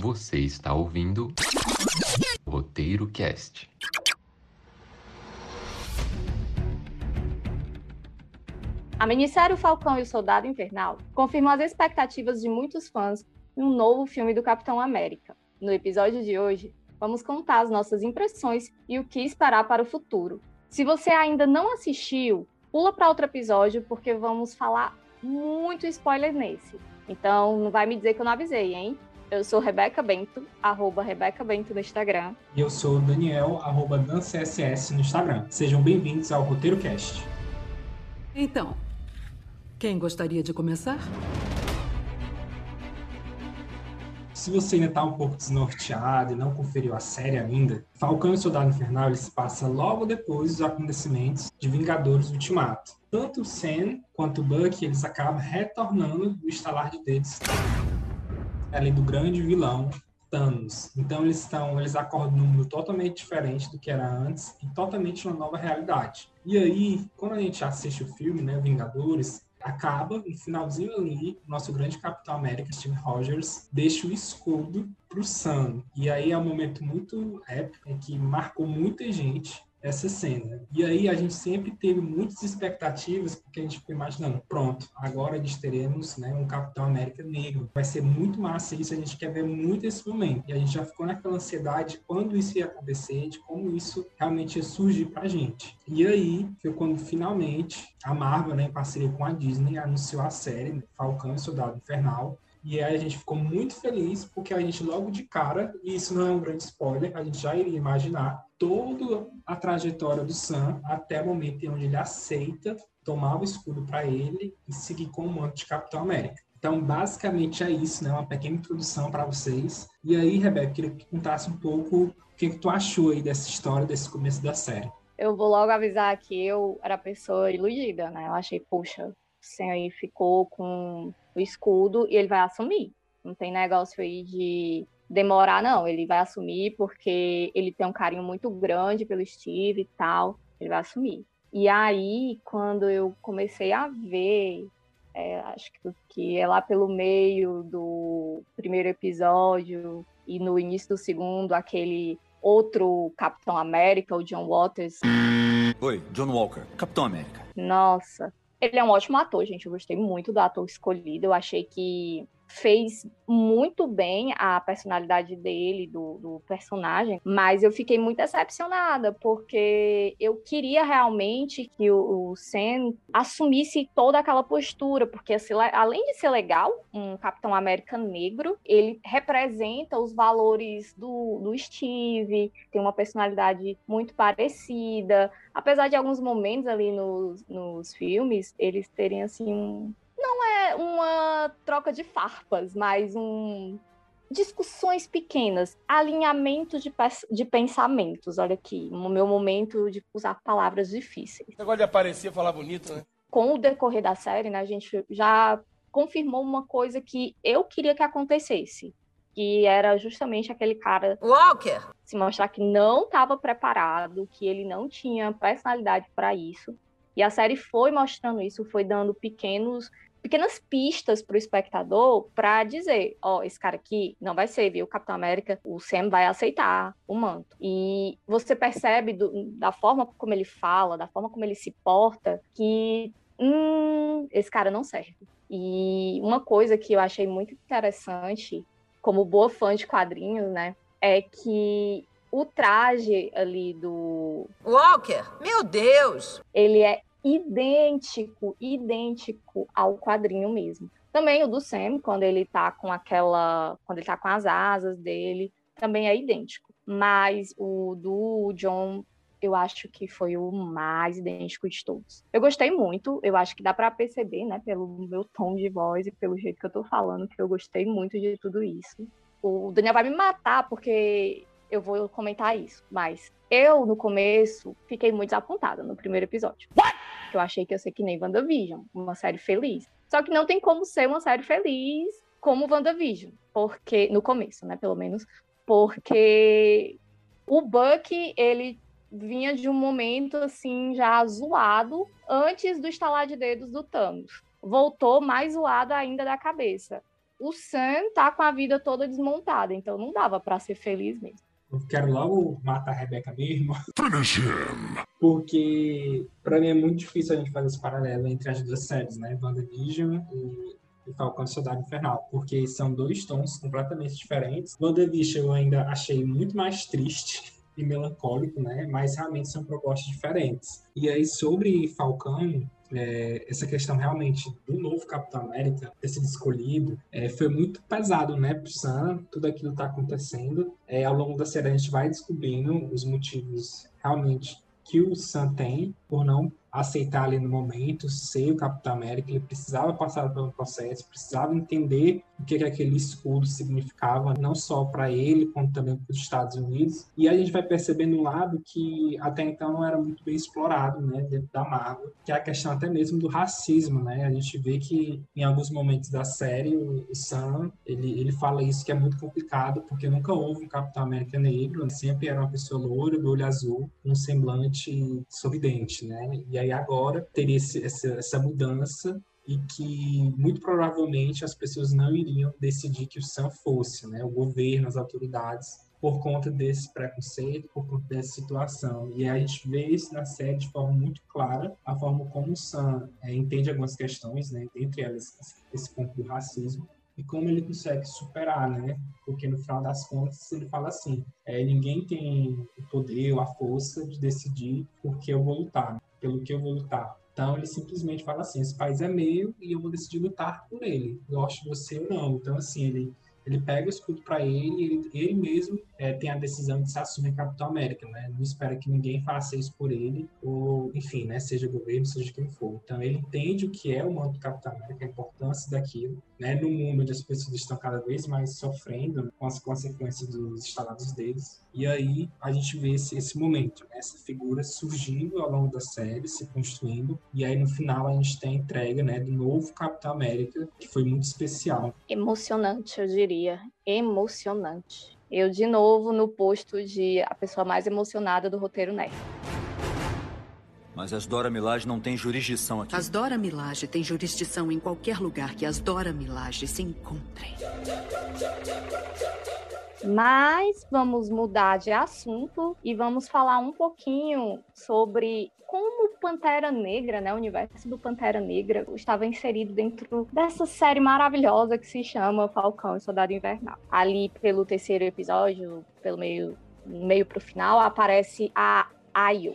Você está ouvindo Roteiro Cast. A minissérie Falcão e o Soldado Invernal confirmou as expectativas de muitos fãs em um novo filme do Capitão América. No episódio de hoje, vamos contar as nossas impressões e o que esperar para o futuro. Se você ainda não assistiu, pula para outro episódio porque vamos falar muito spoiler nesse. Então, não vai me dizer que eu não avisei, hein? Eu sou Rebeca Bento, arroba Rebeca Bento no Instagram. E eu sou Daniel, arroba DanCSS no Instagram. Sejam bem-vindos ao Roteiro Cast. Então, quem gostaria de começar? Se você ainda está um pouco desnorteado e não conferiu a série ainda, Falcão e o Soldado Infernal ele se passa logo depois dos acontecimentos de Vingadores Ultimato. Tanto o Sam quanto o Bucky eles acabam retornando do estalar de dedos além do grande vilão Thanos. Então eles estão, eles acordam num mundo totalmente diferente do que era antes e totalmente uma nova realidade. E aí, quando a gente assiste o filme, né, Vingadores, acaba no finalzinho ali, nosso grande Capitão América, Steve Rogers, deixa o escudo pro Sam. E aí é um momento muito épico, é que marcou muita gente essa cena. E aí a gente sempre teve muitas expectativas, porque a gente ficou imaginando, pronto, agora gente teremos né, um Capitão América negro. Vai ser muito massa isso, a gente quer ver muito esse momento. E a gente já ficou naquela ansiedade de quando isso ia acontecer, de como isso realmente ia surgir pra gente. E aí foi quando finalmente a Marvel, né, em parceria com a Disney, anunciou a série né, Falcão e Soldado Infernal, e aí a gente ficou muito feliz porque a gente logo de cara, e isso não é um grande spoiler, a gente já iria imaginar toda a trajetória do Sam até o momento em onde ele aceita tomar o escudo para ele e seguir com o manto de Capitão América. Então, basicamente é isso, né? Uma pequena introdução para vocês. E aí, Rebeca, queria que contasse um pouco o que, que tu achou aí dessa história, desse começo da série. Eu vou logo avisar que eu era pessoa iludida, né? Eu achei, puxa, Sam aí ficou com o escudo e ele vai assumir. Não tem negócio aí de demorar, não. Ele vai assumir porque ele tem um carinho muito grande pelo Steve e tal. Ele vai assumir. E aí, quando eu comecei a ver, é, acho que, que é lá pelo meio do primeiro episódio e no início do segundo, aquele outro Capitão América, o John Waters. Oi, John Walker, Capitão América. Nossa, ele é um ótimo ator, gente. Eu gostei muito do ator escolhido. Eu achei que fez muito bem a personalidade dele, do, do, personagem, mas eu fiquei muito decepcionada, porque eu queria realmente que o, o Sam assumisse toda aquela postura, porque assim, além de ser legal, um Capitão América negro, ele representa os valores do, do Steve, tem uma personalidade muito parecida, apesar de alguns momentos ali nos, nos filmes, eles terem assim um não é uma troca de farpas, mas um discussões pequenas, alinhamento de, de pensamentos. Olha aqui, no meu momento de usar palavras difíceis. Você gosta de aparecer, falar bonito, né? Com o decorrer da série, né, a gente já confirmou uma coisa que eu queria que acontecesse, que era justamente aquele cara Walker se mostrar que não estava preparado, que ele não tinha personalidade para isso. E a série foi mostrando isso, foi dando pequenos pequenas pistas para o espectador para dizer, ó, oh, esse cara aqui não vai ser, viu? Capitão América, o Sam vai aceitar o manto. E você percebe do, da forma como ele fala, da forma como ele se porta, que hum, esse cara não serve. E uma coisa que eu achei muito interessante, como boa fã de quadrinhos, né, é que o traje ali do Walker, meu Deus, ele é idêntico, idêntico ao quadrinho mesmo. Também o do Sam, quando ele tá com aquela, quando ele tá com as asas dele, também é idêntico. Mas o do John, eu acho que foi o mais idêntico de todos. Eu gostei muito, eu acho que dá para perceber, né, pelo meu tom de voz e pelo jeito que eu tô falando, que eu gostei muito de tudo isso. O Daniel vai me matar porque eu vou comentar isso, mas eu, no começo, fiquei muito desapontada no primeiro episódio. What? Eu achei que ia ser que nem WandaVision, uma série feliz. Só que não tem como ser uma série feliz como WandaVision, porque no começo, né, pelo menos, porque o Bucky, ele vinha de um momento assim já zoado antes do estalar de dedos do Thanos. Voltou mais zoado ainda da cabeça. o Sam tá com a vida toda desmontada, então não dava para ser feliz mesmo. Eu quero logo matar a Rebeca mesmo. Porque para mim é muito difícil a gente fazer esse paralelo entre as duas séries, né? WandaVision e, e Falcão e Soldado Infernal. Porque são dois tons completamente diferentes. WandaVision eu ainda achei muito mais triste e melancólico, né? Mas realmente são propostas diferentes. E aí, sobre Falcão, é, essa questão realmente do novo Capitão América ter sido escolhido é, foi muito pesado, né, pro Sam, tudo aquilo está acontecendo. É, ao longo da série a gente vai descobrindo os motivos realmente que o Sam tem por não aceitar ali no momento, ser o Capitão América, ele precisava passar pelo processo, precisava entender o que, que aquele escudo significava, não só para ele, como também para os Estados Unidos. E a gente vai percebendo um lado que até então não era muito bem explorado, né, dentro da Marvel, que é a questão até mesmo do racismo, né? A gente vê que em alguns momentos da série o, Sam, ele, ele fala isso que é muito complicado, porque nunca houve um Capitão América negro, ele sempre era uma pessoa loura, do olho azul, um semblante sorridente, né? E aí agora teria esse, essa, essa mudança e que muito provavelmente as pessoas não iriam decidir que o Sam fosse, né? O governo, as autoridades, por conta desse preconceito, por conta dessa situação. E a gente vê isso na série de forma muito clara, a forma como o Sam é, entende algumas questões, né? Entre elas esse ponto do racismo e como ele consegue superar, né? Porque no final das contas ele fala assim: é, ninguém tem o poder ou a força de decidir por que eu vou lutar, pelo que eu vou lutar. Então ele simplesmente fala assim: esse país é meu e eu vou decidir lutar por ele, gosto de você ou não. Então assim ele ele pega o escudo para ele, ele, ele mesmo é, tem a decisão de se assumir Capitão América, né? Não espera que ninguém faça isso por ele, ou enfim, né? Seja governo, seja quem for. Então ele entende o que é o manto do Capitão América, a importância daquilo, né? No mundo onde as pessoas estão cada vez mais sofrendo com as consequências dos instalados deles. E aí a gente vê esse, esse momento, né? essa figura surgindo ao longo da série, se construindo, e aí no final a gente tem a entrega, né, do novo Capitão América, que foi muito especial. Emocionante, eu diria. Emocionante. Eu, de novo, no posto de a pessoa mais emocionada do roteiro nerd. Mas as Dora Milaje não têm jurisdição aqui. As Dora Milaje têm jurisdição em qualquer lugar que as Dora Milaje se encontrem. Mas vamos mudar de assunto e vamos falar um pouquinho sobre como Pantera Negra, né, o universo do Pantera Negra, estava inserido dentro dessa série maravilhosa que se chama Falcão e Soldado Invernal. Ali pelo terceiro episódio, pelo meio meio pro final, aparece a Ayo,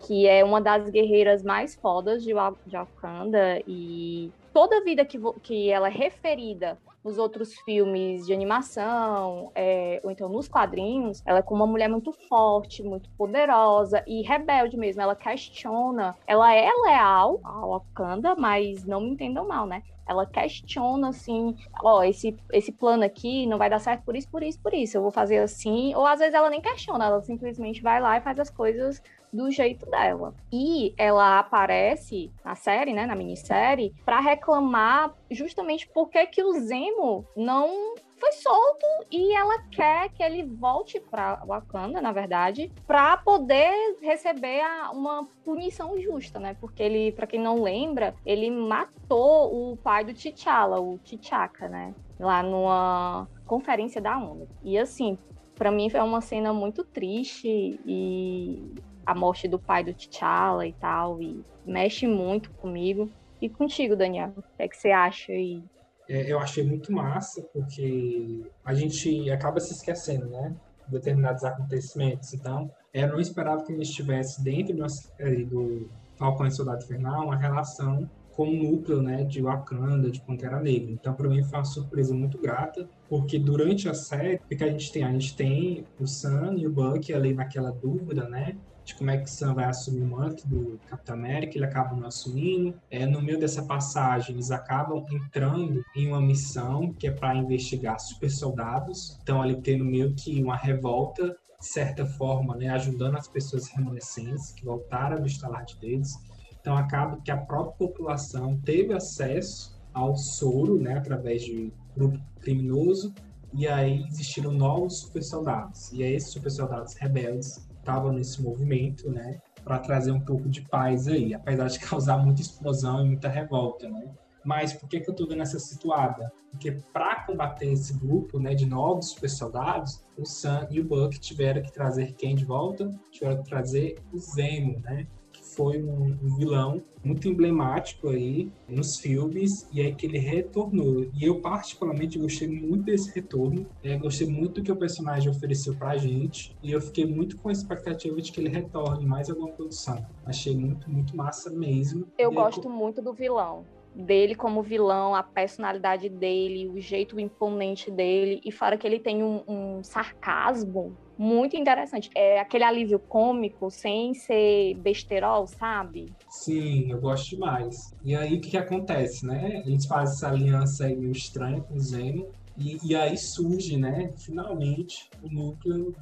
que é uma das guerreiras mais fodas de, Wakanda e toda a vida que, que ela é referida nos outros filmes de animação, é, ou então nos quadrinhos, ela é como uma mulher muito forte, muito poderosa e rebelde mesmo. Ela questiona, ela é leal ao Wakanda, mas não me entendam mal, né? Ela questiona assim, ó, oh, esse, esse plano aqui não vai dar certo por isso, por isso, por isso. Eu vou fazer assim. Ou às vezes ela nem questiona, ela simplesmente vai lá e faz as coisas do jeito dela. E ela aparece na série, né, na minissérie, para reclamar justamente porque que o Zemo não foi solto e ela quer que ele volte para Wakanda, na verdade, para poder receber a, uma punição justa, né? Porque ele, para quem não lembra, ele matou o pai do T'Challa, o T'Chaka, né? Lá numa conferência da ONU. E assim, para mim foi uma cena muito triste e a morte do pai do T'Challa e tal, e mexe muito comigo. E contigo, Daniel, o que, é que você acha aí? É, eu achei muito massa, porque a gente acaba se esquecendo, né? De determinados acontecimentos. Então, eu não esperava que a gente estivesse dentro do Falcão e Soldado Infernal uma relação com o núcleo né, de Wakanda, de Pantera Negra. Então, para mim, foi uma surpresa muito grata, porque durante a série, o que a gente tem? A gente tem o Sam e o Bucky ali naquela dúvida, né? De como é que Sam vai assumir o manto do Capitão América, ele acaba não assumindo. É, no meio dessa passagem, eles acabam entrando em uma missão que é para investigar super soldados. Então, ali tendo meio que uma revolta, de certa forma, né, ajudando as pessoas remanescentes que voltaram do estalarte deles. Então, acaba que a própria população teve acesso ao soro, né, através de grupo criminoso, e aí existiram novos super soldados. E aí, esses super soldados rebeldes estavam nesse movimento, né, para trazer um pouco de paz aí, apesar de causar muita explosão e muita revolta, né. Mas por que, que eu estou vendo essa situada? Porque para combater esse grupo né, de novos super soldados, o Sam e o Buck tiveram que trazer quem de volta? Tiveram que trazer o Zemo, né? Foi um, vilão muito emblemático aí nos filmes e aí que ele retornou. E eu particularmente gostei muito desse retorno, é, gostei muito do que o personagem ofereceu pra gente e eu fiquei muito com a expectativa de que ele retorne mais alguma produção. Achei muito, muito massa mesmo. Eu gosto muito do vilão dele como vilão, a personalidade dele, o jeito imponente dele, e fora que ele tem um, um, sarcasmo muito interessante. É aquele alívio cômico sem ser besterol, sabe? Sim, eu gosto demais. E aí o que, que acontece, né? Eles fazem essa aliança aí meio estranha com o Zeno, e, e aí surge, né, finalmente, o núcleo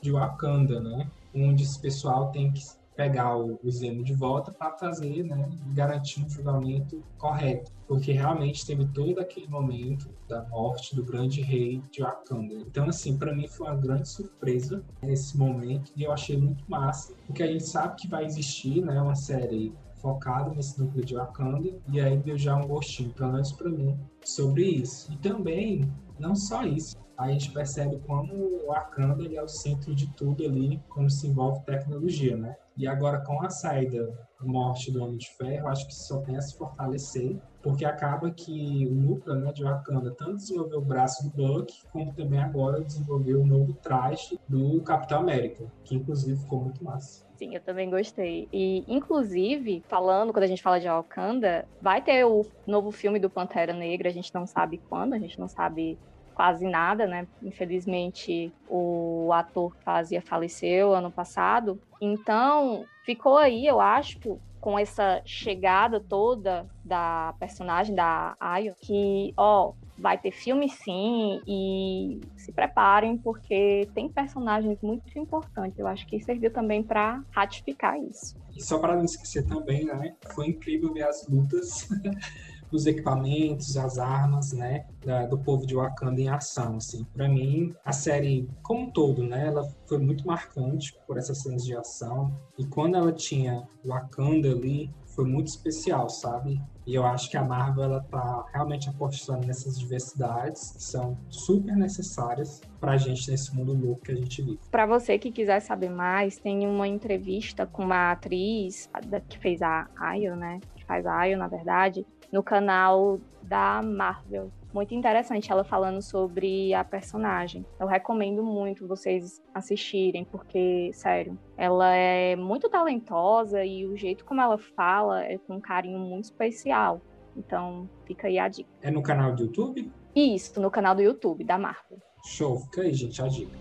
de Wakanda, né? Onde esse pessoal tem que pegar o, o de volta para trazer, né, garantir um julgamento correto, porque realmente teve todo aquele momento da morte do grande rei de Wakanda. Então, assim, para mim foi uma grande surpresa esse momento e eu achei muito massa, porque a gente sabe que vai existir, né, uma série focada nesse núcleo de Wakanda e aí deu já um gostinho, pelo menos para mim, sobre isso. E também não só isso, a gente percebe como o Wakanda é o centro de tudo ali, como se envolve tecnologia, né? E agora, com a saída, morte do Homem de Ferro, acho que só tem a se fortalecer, porque acaba que o núcleo né, de Wakanda tanto desenvolveu o braço do Buck, como também agora desenvolveu o novo traje do Capitão América, que inclusive ficou muito massa. Sim, eu também gostei. E, inclusive, falando, quando a gente fala de Wakanda, vai ter o novo filme do Pantera Negra, a gente não sabe quando, a gente não sabe quase nada, né? Infelizmente, o ator que fazia faleceu ano passado. Então, ficou aí, eu acho, com essa chegada toda da personagem da Ayo, que, ó, vai ter filme sim, e se preparem, porque tem personagens muito importantes. Eu acho que serviu também para ratificar isso. E só para não esquecer também, né? Foi incrível ver as lutas os equipamentos, as armas, né, da, do povo de Wakanda em ação, assim. Para mim, a série como um todo, né, ela foi muito marcante por essas cenas de ação. E quando ela tinha Wakanda ali, foi muito especial, sabe? E eu acho que a Marvel ela tá realmente apostando nessas diversidades que são super necessárias para a gente nesse mundo louco que a gente vive. Para você que quiser saber mais, tem uma entrevista com uma atriz que fez a Ayo, né? Que faz a Ayo, na verdade, no canal da Marvel. Muito interessante ela falando sobre a personagem. Eu recomendo muito vocês assistirem, porque, sério, ela é muito talentosa e o jeito como ela fala é com um carinho muito especial. Então, fica aí a dica. É no canal do YouTube? Isso, no canal do YouTube da Marvel. Show, fica aí, gente, a dica.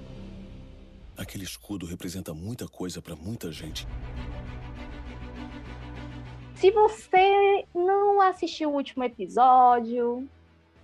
Aquele escudo representa muita coisa para muita gente. Se você não assistiu o último episódio,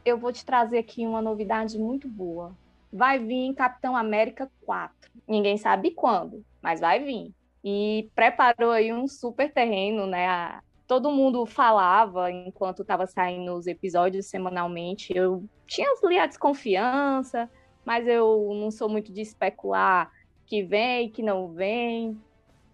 eu vou te trazer aqui uma novidade muito boa. Vai vir Capitão América 4. Ninguém sabe quando, mas vai vir. E preparou aí um super terreno, né? Todo mundo falava enquanto estava saindo os episódios semanalmente. Eu tinha ali a desconfiança, mas eu não sou muito de especular que vem, que não vem,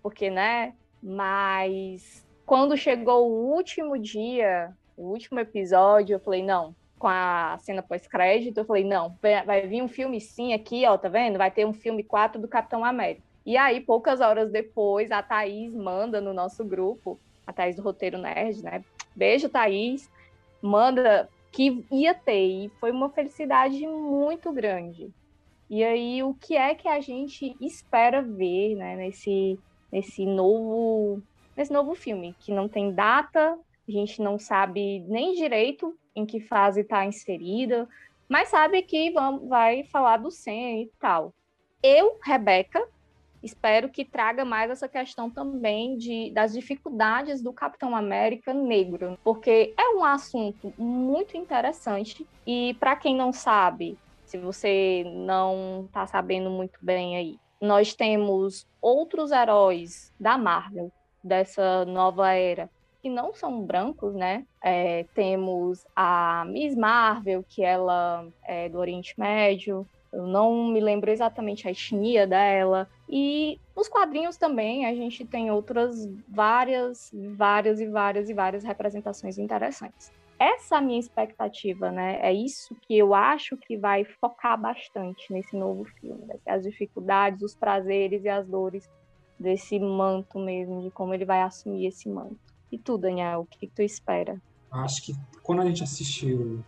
porque, né? Mas quando chegou o último dia, o último episódio, eu falei, não, com a cena pós-crédito, eu falei, não, vai vir um filme sim aqui, ó, tá vendo? Vai ter um filme 4 do Capitão América. E aí, poucas horas depois, a Thaís manda no nosso grupo, a Thaís do Roteiro Nerd, né? Beijo, Thaís. Manda que ia ter, e foi uma felicidade muito grande. E aí, o que é que a gente espera ver, né, nesse, nesse novo nesse novo filme, que não tem data, a gente não sabe nem direito em que fase está inserida, mas sabe que vai falar do Sen e tal. Eu, Rebeca, espero que traga mais essa questão também de, das dificuldades do Capitão América negro, porque é um assunto muito interessante e para quem não sabe, se você não está sabendo muito bem aí, nós temos outros heróis da Marvel dessa nova era, que não são brancos, né? É, temos a Miss Marvel, que ela é do Oriente Médio, eu não me lembro exatamente a etnia dela. E nos quadrinhos também a gente tem outras várias, várias e várias e várias representações interessantes. essa é a minha expectativa, né? É isso que eu acho que vai focar bastante nesse novo filme, né? as dificuldades, os prazeres e as dores desse manto mesmo, de como ele vai assumir esse manto. E tu, Daniel, o que, que tu espera? Acho que quando a gente assistiu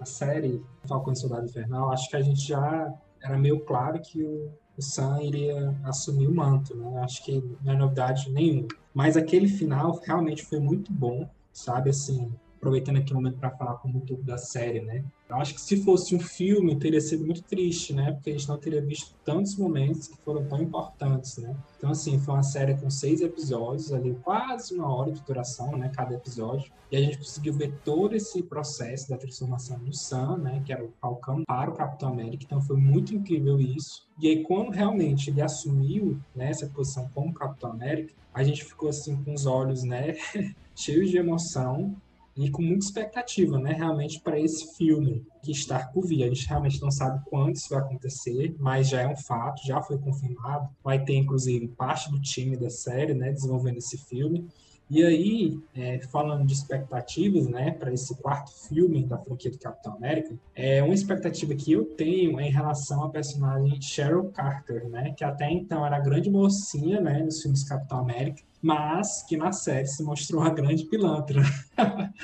a série Falcão e Soldado Infernal, acho que a gente já era meio claro que o, o Sam iria assumir o manto, né? Acho que não é novidade nenhuma. Mas aquele final realmente foi muito bom, sabe? Assim, aproveitando aqui o momento para falar como tudo da série, né? Eu acho que se fosse um filme, teria sido muito triste, né? Porque a gente não teria visto tantos momentos que foram tão importantes, né? Então, assim, foi uma série com seis episódios, ali quase uma hora de duração, né? Cada episódio. E a gente conseguiu ver todo esse processo da transformação do Sam, né? Que era o Falcão para o Capitão América. Então, foi muito incrível isso. E aí, quando realmente ele assumiu né, essa posição como Capitão América, a gente ficou, assim, com os olhos, né? cheios de emoção e com muita expectativa, né, realmente para esse filme que está por vir. A gente realmente não sabe quando isso vai acontecer, mas já é um fato, já foi confirmado. Vai ter inclusive parte do time da série, né, desenvolvendo esse filme. E aí, é, falando de expectativas, né, para esse quarto filme da franquia do Capitão América, é uma expectativa que eu tenho em relação à personagem Cheryl Carter, né, que até então era a grande mocinha, né, nos filmes Capitão América, mas que na série se mostrou uma grande pilantra.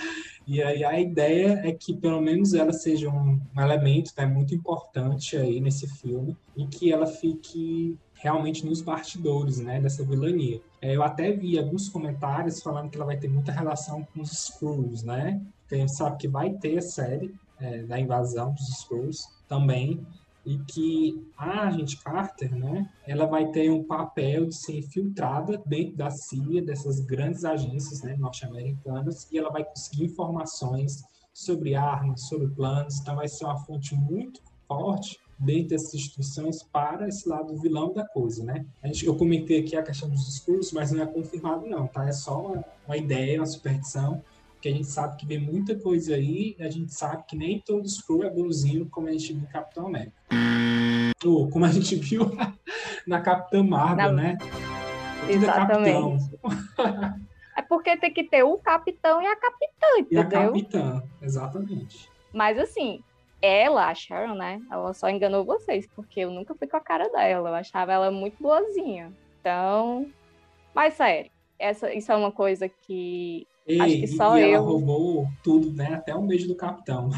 e aí a ideia é que pelo menos ela seja um, elemento né, muito importante aí nesse filme e que ela fique realmente nos bastidores, né, dessa vilania. É, eu até vi alguns comentários falando que ela vai ter muita relação com os Skrulls, né? Porque a gente sabe que vai ter a série é, da invasão dos Skrulls também e que a agente Carter, né, ela vai ter um papel de ser infiltrada dentro da CIA, dessas grandes agências né, norte-americanas, e ela vai conseguir informações sobre armas, sobre planos, então vai ser uma fonte muito forte dentro dessas instituições para esse lado vilão da coisa, né? A gente, eu comentei aqui a questão dos discursos, mas não é confirmado não, tá? É só uma, uma ideia, uma superstição, que a gente sabe que vem muita coisa aí, e a gente sabe que nem todo Skrull é bonzinho, como a gente viu no Capitão América. Ou como a gente viu na Capitã Marvel, na... né? Tudo é Exatamente. É, é porque tem que ter o capitão e a capitã, entendeu? E a capitã, exatamente. Mas assim, ela, a Sharon, né? Ela só enganou vocês, porque eu nunca fui com a cara dela. Eu achava ela muito boazinha. Então. Mas sério, essa, isso é uma coisa que. Ei, acho que só e eu. Ela roubou tudo, né? Até um beijo do capitão.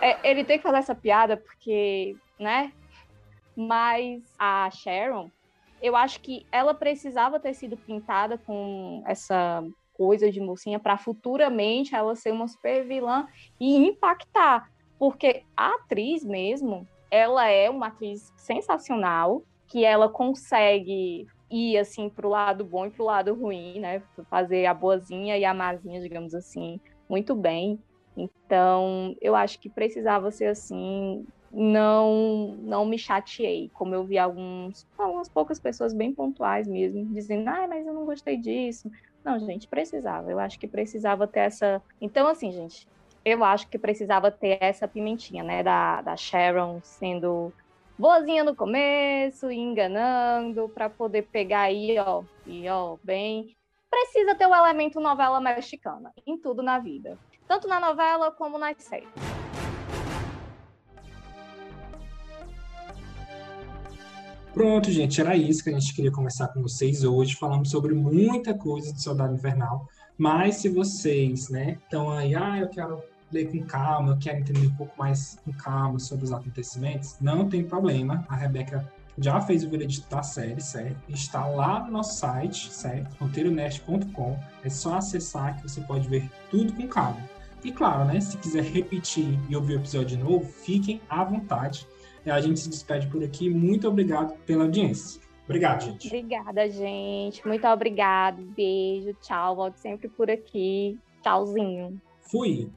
É, ele tem que fazer essa piada porque, né? Mas a Sharon, eu acho que ela precisava ter sido pintada com essa coisa de mocinha para futuramente ela ser uma super vilã e impactar. Porque a atriz mesmo, ela é uma atriz sensacional, que ela consegue ir assim pro lado bom e pro lado ruim, né? Fazer a boazinha e a mazinha, digamos assim, muito bem. Então, eu acho que precisava ser assim. Não, não me chateei, como eu vi alguns, algumas poucas pessoas bem pontuais mesmo, dizendo, ah, mas eu não gostei disso, não, gente, precisava. Eu acho que precisava ter essa. Então, assim, gente, eu acho que precisava ter essa pimentinha, né? Da, da Sharon sendo boazinha no começo, enganando, para poder pegar aí, ó, e ó, bem. Precisa ter o elemento novela mexicana em tudo na vida, tanto na novela como nas séries. Pronto, gente, era isso que a gente queria conversar com vocês hoje. Falamos sobre muita coisa de Soldado Invernal. Mas se vocês, né, estão aí, ah, eu quero ler com calma, eu quero entender um pouco mais com calma sobre os acontecimentos, não tem problema. A Rebeca já fez o veredito da série, certo? Está lá no nosso site, certo? roteironest.com. É só acessar que você pode ver tudo com calma. E claro, né, se quiser repetir e ouvir o episódio de novo, fiquem à vontade. A gente se despede por aqui. Muito obrigado pela audiência. Obrigado, gente. Obrigada, gente. Muito obrigado. Beijo, tchau. Volte sempre por aqui. Tchauzinho. Fui.